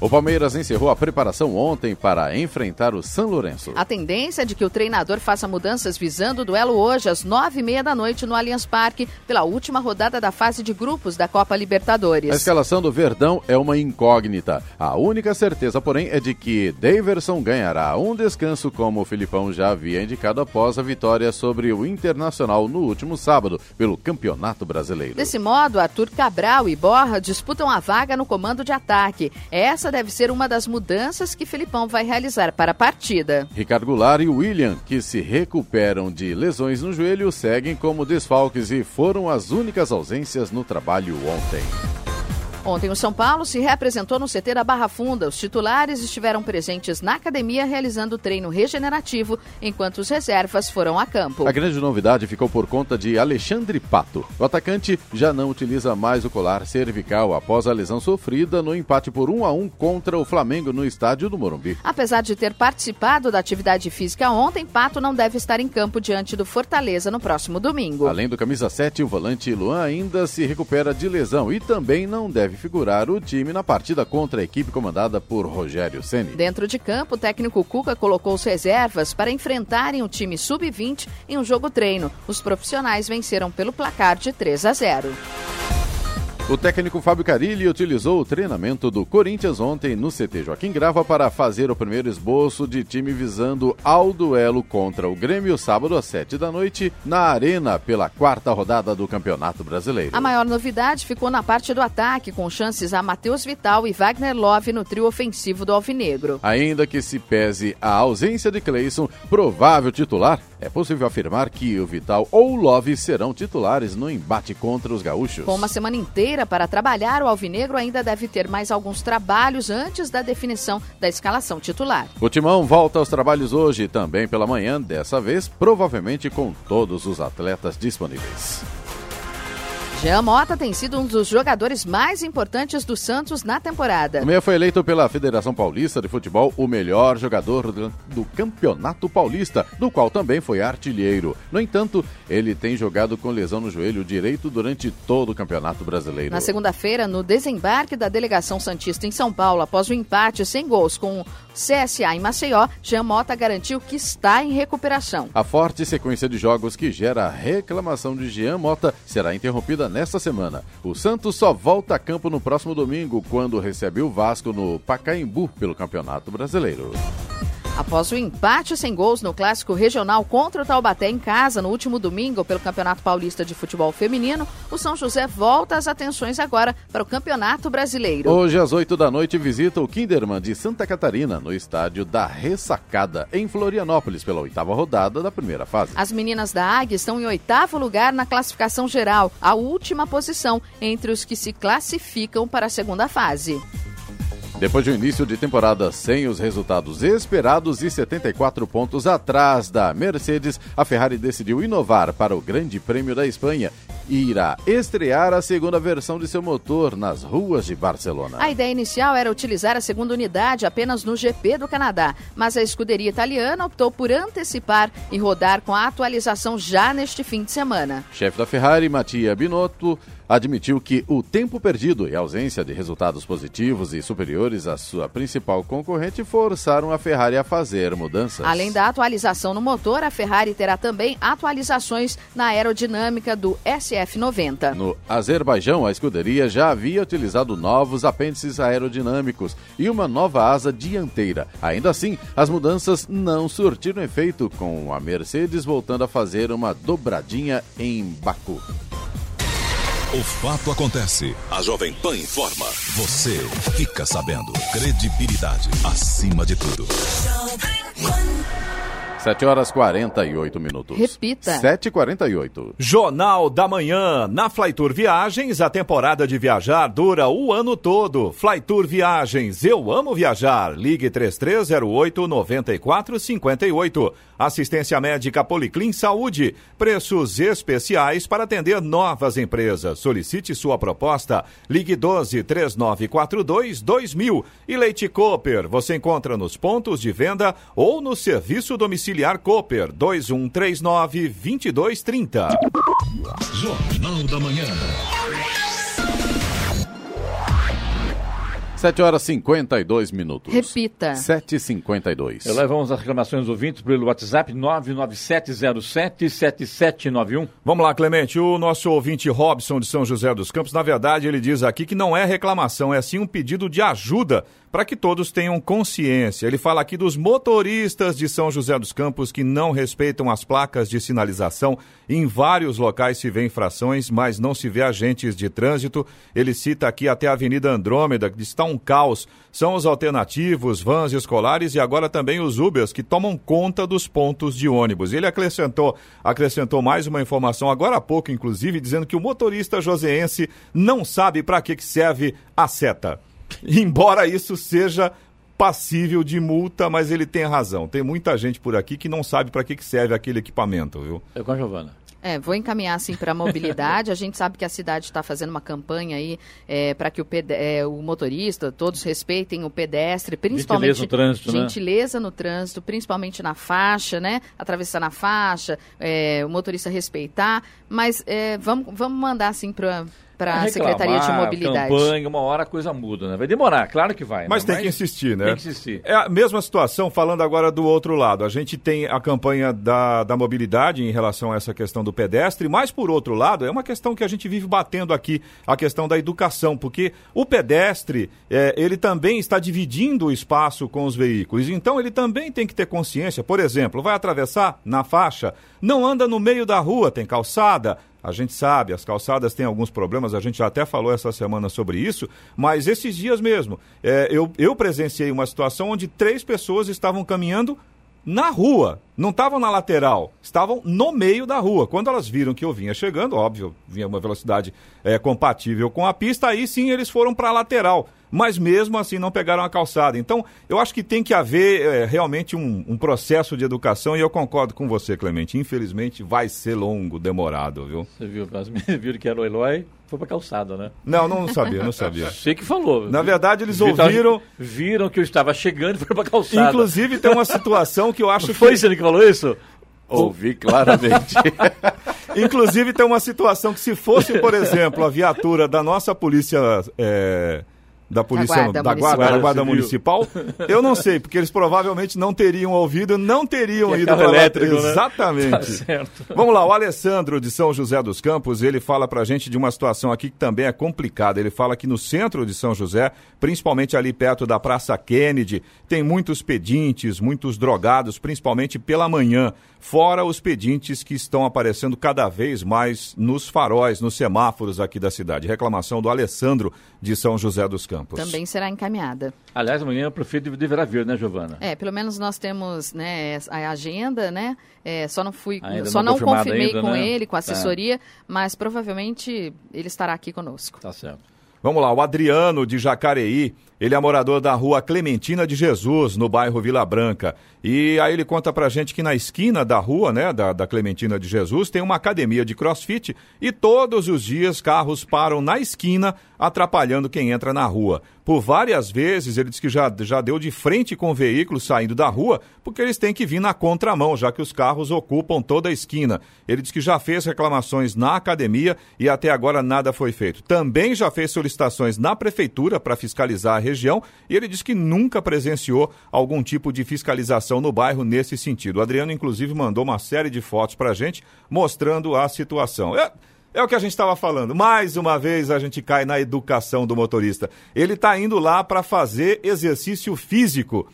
O Palmeiras encerrou a preparação ontem para enfrentar o São Lourenço. A tendência é de que o treinador faça mudanças visando o duelo hoje às nove e meia da noite no Allianz Parque pela última rodada da fase de grupos da Copa Libertadores. A escalação do Verdão é uma incógnita. A única certeza, porém, é de que Daverson ganhará um descanso como o Filipão já havia indicado após a vitória sobre o Internacional no último sábado pelo Campeonato Brasileiro. Desse modo, Arthur Cabral e Borra disputam a vaga no comando de ataque. Essa essa deve ser uma das mudanças que Filipão vai realizar para a partida. Ricardo Goulart e William, que se recuperam de lesões no joelho, seguem como desfalques e foram as únicas ausências no trabalho ontem. Ontem, o São Paulo se reapresentou no CT da Barra Funda. Os titulares estiveram presentes na academia realizando treino regenerativo, enquanto os reservas foram a campo. A grande novidade ficou por conta de Alexandre Pato. O atacante já não utiliza mais o colar cervical após a lesão sofrida no empate por 1 a 1 contra o Flamengo no estádio do Morumbi. Apesar de ter participado da atividade física ontem, Pato não deve estar em campo diante do Fortaleza no próximo domingo. Além do camisa 7, o volante Luan ainda se recupera de lesão e também não deve figurar o time na partida contra a equipe comandada por Rogério Ceni. Dentro de campo, o técnico Cuca colocou os reservas para enfrentarem o time sub-20 em um jogo treino. Os profissionais venceram pelo placar de 3 a 0. O técnico Fábio Carilli utilizou o treinamento do Corinthians ontem no CT Joaquim Grava para fazer o primeiro esboço de time visando ao duelo contra o Grêmio sábado às sete da noite na Arena pela quarta rodada do Campeonato Brasileiro. A maior novidade ficou na parte do ataque, com chances a Matheus Vital e Wagner Love no trio ofensivo do Alvinegro. Ainda que se pese a ausência de Cleison, provável titular, é possível afirmar que o Vital ou o Love serão titulares no embate contra os gaúchos. Com uma semana inteira para trabalhar, o Alvinegro ainda deve ter mais alguns trabalhos antes da definição da escalação titular. O Timão volta aos trabalhos hoje, também pela manhã, dessa vez provavelmente com todos os atletas disponíveis. Jean Mota tem sido um dos jogadores mais importantes do Santos na temporada. O meia foi eleito pela Federação Paulista de Futebol o melhor jogador do, Campeonato Paulista, do qual também foi artilheiro. No entanto, ele tem jogado com lesão no joelho direito durante todo o Campeonato Brasileiro. Na segunda-feira, no desembarque da delegação Santista em São Paulo, após o empate sem gols com o CSA em Maceió, Jean Mota garantiu que está em recuperação. A forte sequência de jogos que gera a reclamação de Jean Mota será interrompida nesta semana. O Santos só volta a campo no próximo domingo, quando recebe o Vasco no Pacaembu pelo Campeonato Brasileiro. Após o empate sem gols no clássico regional contra o Taubaté em casa no último domingo pelo Campeonato Paulista de Futebol Feminino, o São José volta as atenções agora para o Campeonato Brasileiro. Hoje às 8 da noite visita o Kinderman de Santa Catarina no estádio da Ressacada em Florianópolis pela oitava rodada da primeira fase. As meninas da Águia estão em oitavo lugar na classificação geral, a última posição entre os que se classificam para a segunda fase. Depois de um início de temporada sem os resultados esperados e 74 pontos atrás da Mercedes, a Ferrari decidiu inovar para o Grande Prêmio da Espanha e irá estrear a segunda versão de seu motor nas ruas de Barcelona. A ideia inicial era utilizar a segunda unidade apenas no GP do Canadá, mas a escuderia italiana optou por antecipar e rodar com a atualização já neste fim de semana. Chefe da Ferrari, Mattia Binotto, admitiu que o tempo perdido e a ausência de resultados positivos e superiores à sua principal concorrente forçaram a Ferrari a fazer mudanças. Além da atualização no motor, a Ferrari terá também atualizações na aerodinâmica do SF90. No Azerbaijão, a escuderia já havia utilizado novos apêndices aerodinâmicos e uma nova asa dianteira. Ainda assim, as mudanças não surtiram efeito, com a Mercedes voltando a fazer uma dobradinha em Baku. O fato acontece. A Jovem Pan informa. Você fica sabendo. Credibilidade acima de tudo. 7 horas 48 minutos. Repita. 7h48. Jornal da Manhã. Na Flytour Viagens, a temporada de viajar dura o ano todo. Flytour Viagens, eu amo viajar. Ligue 3308-9458. Assistência médica Policlin Saúde. Preços especiais para atender novas empresas. Solicite sua proposta. Ligue 12 3942 2000. E Leite Cooper, você encontra nos pontos de venda ou no serviço domiciliar Cooper 2139 2230. Jornal da Manhã. 7 horas 52 minutos. Repita. 7h52. Levamos as reclamações dos ouvintes pelo WhatsApp 997077791. Vamos lá, Clemente. O nosso ouvinte Robson de São José dos Campos, na verdade, ele diz aqui que não é reclamação, é sim um pedido de ajuda para que todos tenham consciência. Ele fala aqui dos motoristas de São José dos Campos que não respeitam as placas de sinalização. Em vários locais se vê infrações, mas não se vê agentes de trânsito. Ele cita aqui até a Avenida Andrômeda, que está um caos. São os alternativos, vans escolares e agora também os Ubers que tomam conta dos pontos de ônibus. Ele acrescentou, acrescentou mais uma informação agora há pouco, inclusive, dizendo que o motorista joseense não sabe para que serve a seta. Embora isso seja passível de multa, mas ele tem razão. Tem muita gente por aqui que não sabe para que serve aquele equipamento, viu? É com a Giovana. É, vou encaminhar assim para a mobilidade. A gente sabe que a cidade está fazendo uma campanha aí é, para que o, é, o, motorista, todos respeitem o pedestre, principalmente gentileza no trânsito, né? gentileza né? no trânsito, principalmente na faixa, né? Atravessar na faixa, é, o motorista respeitar. Mas é, vamos, vamos mandar assim para para a Secretaria de Mobilidade. campanha, uma hora a coisa muda, né? Vai demorar, claro que vai. Mas né? tem Mas que insistir, né? Tem que insistir. É a mesma situação, falando agora do outro lado. A gente tem a campanha da, da mobilidade em relação a essa questão do pedestre, mas por outro lado, é uma questão que a gente vive batendo aqui, a questão da educação, porque o pedestre, é, ele também está dividindo o espaço com os veículos, então ele também tem que ter consciência. Por exemplo, vai atravessar na faixa, não anda no meio da rua, tem calçada, a gente sabe, as calçadas têm alguns problemas, a gente já até falou essa semana sobre isso, mas esses dias mesmo, é, eu, eu presenciei uma situação onde três pessoas estavam caminhando na rua, não estavam na lateral, estavam no meio da rua. Quando elas viram que eu vinha chegando, óbvio, vinha uma velocidade é, compatível com a pista, aí sim eles foram para a lateral mas mesmo assim não pegaram a calçada. Então, eu acho que tem que haver é, realmente um, um, processo de educação e eu concordo com você, Clemente. Infelizmente, vai ser longo, demorado, viu? Você viu, viram que era o Eloy, foi pra calçada, né? Não, não sabia, não sabia. Sei que falou. Na verdade, eles ouviram... Viram que eu estava chegando e foram pra calçada. Inclusive, tem uma situação que eu acho Foi que... você que falou isso? Ouvi claramente. Inclusive, tem uma situação que se fosse, por exemplo, a viatura da nossa polícia... É da polícia da guarda, da guarda, da guarda municipal. Eu não sei, porque eles provavelmente não teriam ouvido, não teriam é ido para elétrico, lá. Né? Exatamente. Tá Vamos lá, o Alessandro de São José dos Campos, ele fala pra gente de uma situação aqui que também é complicada. Ele fala que no centro de São José, principalmente ali perto da Praça Kennedy, tem muitos pedintes, muitos drogados, principalmente pela manhã. Fora os pedintes que estão aparecendo cada vez mais nos faróis, nos semáforos aqui da cidade. Reclamação do Alessandro de São José dos Campos. Também será encaminhada. Aliás, amanhã o prefeito deverá vir, né, Giovana? É, pelo menos nós temos né, a agenda, né? É, só não fui, ainda só não, não confirmei ainda, com né? ele, com a tá. assessoria, é. mas provavelmente ele estará aqui conosco. Tá certo. Vamos lá, o Adriano de Jacareí, ele é morador da rua Clementina de Jesus, no bairro Vila Branca. E aí ele conta pra gente que na esquina da rua, né, da, da Clementina de Jesus, tem uma academia de crossfit e todos os dias carros param na esquina, atrapalhando quem entra na rua. Por várias vezes ele diz que já, já deu de frente com veículos saindo da rua, porque eles têm que vir na contramão, já que os carros ocupam toda a esquina. Ele diz que já fez reclamações na academia e até agora nada foi feito. Também já fez solicitações na prefeitura para fiscalizar a região e ele diz que nunca presenciou algum tipo de fiscalização no bairro nesse sentido. O Adriano, inclusive, mandou uma série de fotos para a gente mostrando a situação. É, é o que a gente estava falando. Mais uma vez a gente cai na educação do motorista. Ele está indo lá para fazer exercício físico.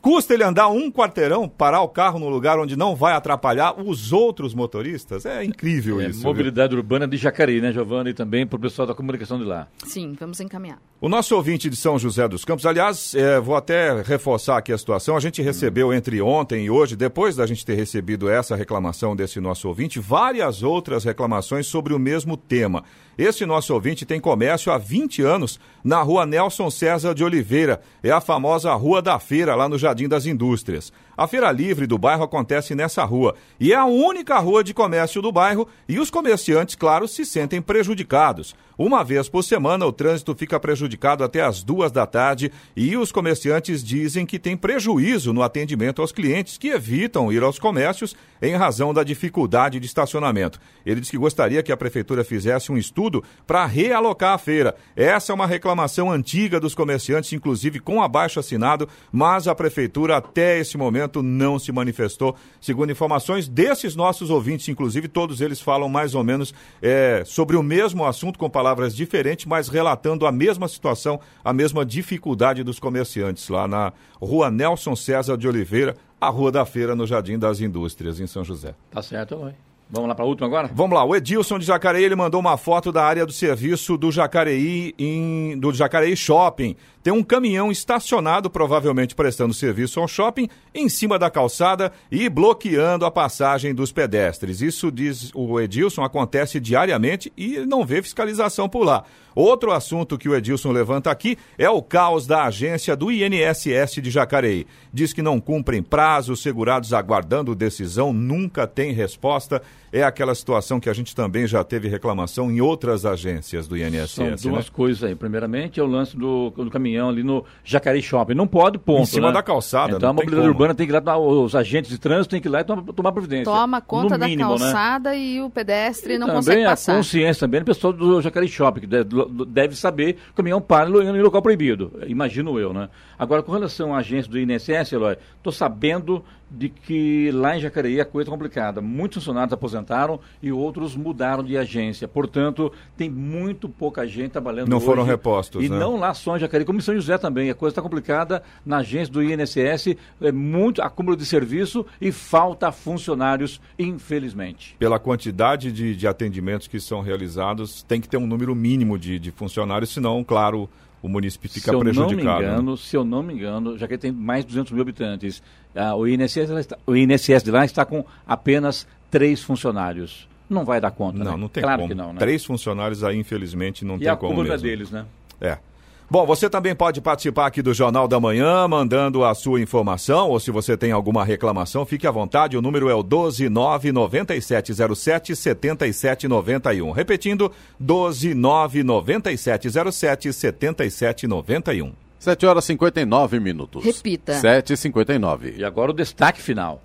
Custa ele andar um quarteirão, parar o carro no lugar onde não vai atrapalhar os outros motoristas? É incrível é, isso. Mobilidade viu? urbana de Jacareí, né, Giovana? E também para o pessoal da comunicação de lá. Sim, vamos encaminhar. O nosso ouvinte de São José dos Campos, aliás, é, vou até reforçar aqui a situação. A gente recebeu entre ontem e hoje, depois da gente ter recebido essa reclamação desse nosso ouvinte, várias outras reclamações sobre o mesmo tema. Esse nosso ouvinte tem comércio há 20 anos na rua Nelson César de Oliveira. É a famosa Rua da Feira, lá no Jardim das Indústrias. A Feira Livre do bairro acontece nessa rua e é a única rua de comércio do bairro e os comerciantes, claro, se sentem prejudicados. Uma vez por semana, o trânsito fica prejudicado até as duas da tarde e os comerciantes dizem que tem prejuízo no atendimento aos clientes que evitam ir aos comércios em razão da dificuldade de estacionamento. Ele diz que gostaria que a prefeitura fizesse um estudo para realocar a feira. Essa é uma reclamação antiga dos comerciantes, inclusive com abaixo assinado, mas a prefeitura até esse momento não se manifestou. Segundo informações desses nossos ouvintes, inclusive todos eles falam mais ou menos é, sobre o mesmo assunto com palavras palavras diferentes, mas relatando a mesma situação, a mesma dificuldade dos comerciantes lá na rua Nelson César de Oliveira, a Rua da Feira, no Jardim das Indústrias, em São José. Tá certo, mãe. Vamos lá para a última agora? Vamos lá. O Edilson de Jacareí, ele mandou uma foto da área do serviço do Jacareí, em, do Jacareí Shopping. Tem um caminhão estacionado, provavelmente prestando serviço ao shopping, em cima da calçada e bloqueando a passagem dos pedestres. Isso, diz o Edilson, acontece diariamente e ele não vê fiscalização por lá. Outro assunto que o Edilson levanta aqui é o caos da agência do INSS de Jacareí. Diz que não cumprem prazos, segurados aguardando decisão, nunca tem resposta é aquela situação que a gente também já teve reclamação em outras agências do INSS. São duas né? coisas aí. Primeiramente é o lance do, do caminhão ali no Jacareí Shopping. Não pode, ponto. Em cima né? da calçada, Então a não tem mobilidade como. urbana tem que ir lá, os agentes de trânsito têm que ir lá e tomar, tomar providência. Toma conta No da mínimo, né? calçada e o pedestre não também consegue a passar. consciência também do pessoal do Jacareí Shopping, que deve, saber que o caminhão para em local proibido. Imagino eu, né? Agora, com relação à agência do INSS, Eloy, estou sabendo de que lá em Jacareí a coisa é complicada. Muitos funcionários aposentaram e outros mudaram de agência. Portanto, tem muito pouca gente trabalhando Não foram hoje. repostos, E né? não lá só em Jacareí, como em São José também. A coisa está complicada na agência do INSS, é muito acúmulo de serviço e falta funcionários, infelizmente. Pela quantidade de, de atendimentos que são realizados, tem que ter um número mínimo de, de funcionários, senão, claro, o município fica se eu prejudicado. não me né? engano, se eu não me engano, já que tem mais de 200 mil habitantes, ah, o, INSS, está- o INSS de lá está com apenas três funcionários. Não vai dar conta, Não, né? não tem claro como. que não, né? Três funcionários aí, infelizmente, não e tem a como é mesmo. deles, né? É. Bom, você também pode participar aqui do Jornal da Manhã, mandando a sua informação, ou se você tem alguma reclamação, fique à vontade. O número é o 12997077791. Repetindo, 12997077791. 7 horas e 59 minutos. Repita. 7 e 59 E agora o destaque final.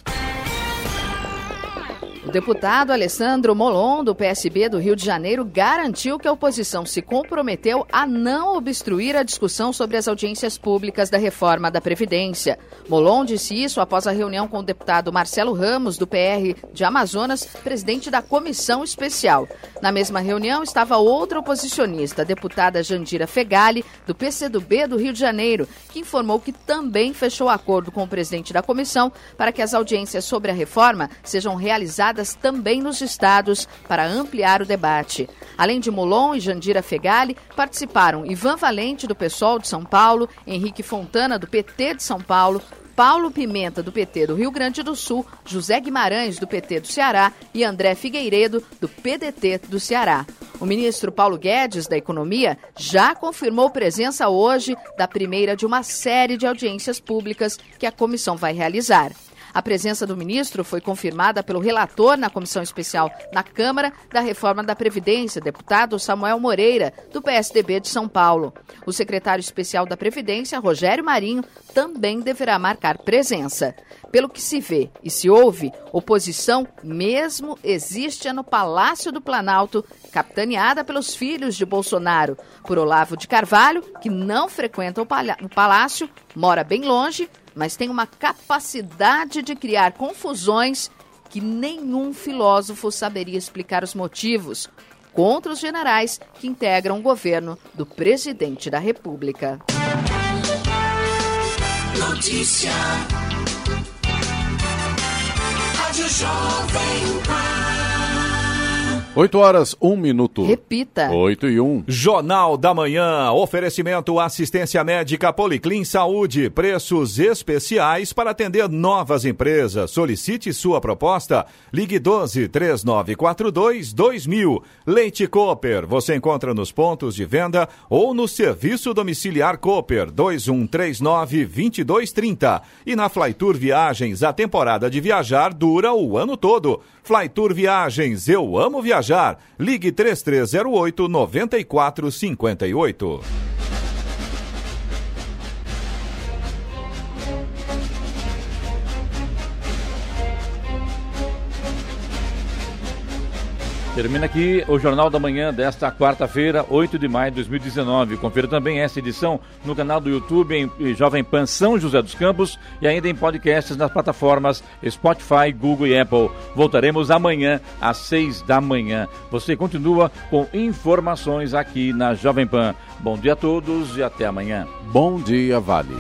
O deputado Alessandro Molon, do PSB do Rio de Janeiro, garantiu que a oposição se comprometeu a não obstruir a discussão sobre as audiências públicas da reforma da Previdência. Molon disse isso após a reunião com o deputado Marcelo Ramos, do PR de Amazonas, presidente da comissão especial. Na mesma reunião estava outra oposicionista, a deputada Jandira Fegali, do PCdoB do Rio de Janeiro, que informou que também fechou acordo com o presidente da comissão para que as audiências sobre a reforma sejam realizadas também nos estados para ampliar o debate. Além de Molon e Jandira Fegali, participaram Ivan Valente, do PSOL de São Paulo, Henrique Fontana, do PT de São Paulo, Paulo Pimenta, do PT do Rio Grande do Sul, José Guimarães, do PT do Ceará e André Figueiredo, do PDT do Ceará. O ministro Paulo Guedes, da Economia, já confirmou presença hoje da primeira de uma série de audiências públicas que a comissão vai realizar. A presença do ministro foi confirmada pelo relator na comissão especial na Câmara da Reforma da Previdência, deputado Samuel Moreira, do PSDB de São Paulo. O secretário especial da Previdência, Rogério Marinho, também deverá marcar presença. Pelo que se vê e se ouve, oposição mesmo existe no Palácio do Planalto, capitaneada pelos filhos de Bolsonaro, por Olavo de Carvalho, que não frequenta o palácio, mora bem longe, mas tem uma capacidade de criar confusões que nenhum filósofo saberia explicar os motivos contra os generais que integram o governo do presidente da República. Notícia. Rádio Jovem Pan. 8 horas, 1 minuto. Repita. 8 e 1. Jornal da Manhã, oferecimento assistência médica Policlin Saúde, preços especiais para atender novas empresas. Solicite sua proposta. Ligue 12 3942 2000. Leite Cooper, você encontra nos pontos de venda ou no serviço domiciliar Cooper 2139 2230. E na Flytour Viagens, a temporada de viajar dura o ano todo. Flytour Viagens, eu amo viajar. Ligue 3308 9458. Termina aqui o Jornal da Manhã desta quarta-feira, 8 de maio de 2019. Confira também essa edição no canal do YouTube em em Jovem Pan São José dos Campos e ainda em podcasts nas plataformas Spotify, Google e Apple. Voltaremos amanhã às 6 da manhã. Você continua com informações aqui na Jovem Pan. Bom dia a todos e até amanhã. Bom dia, Vale.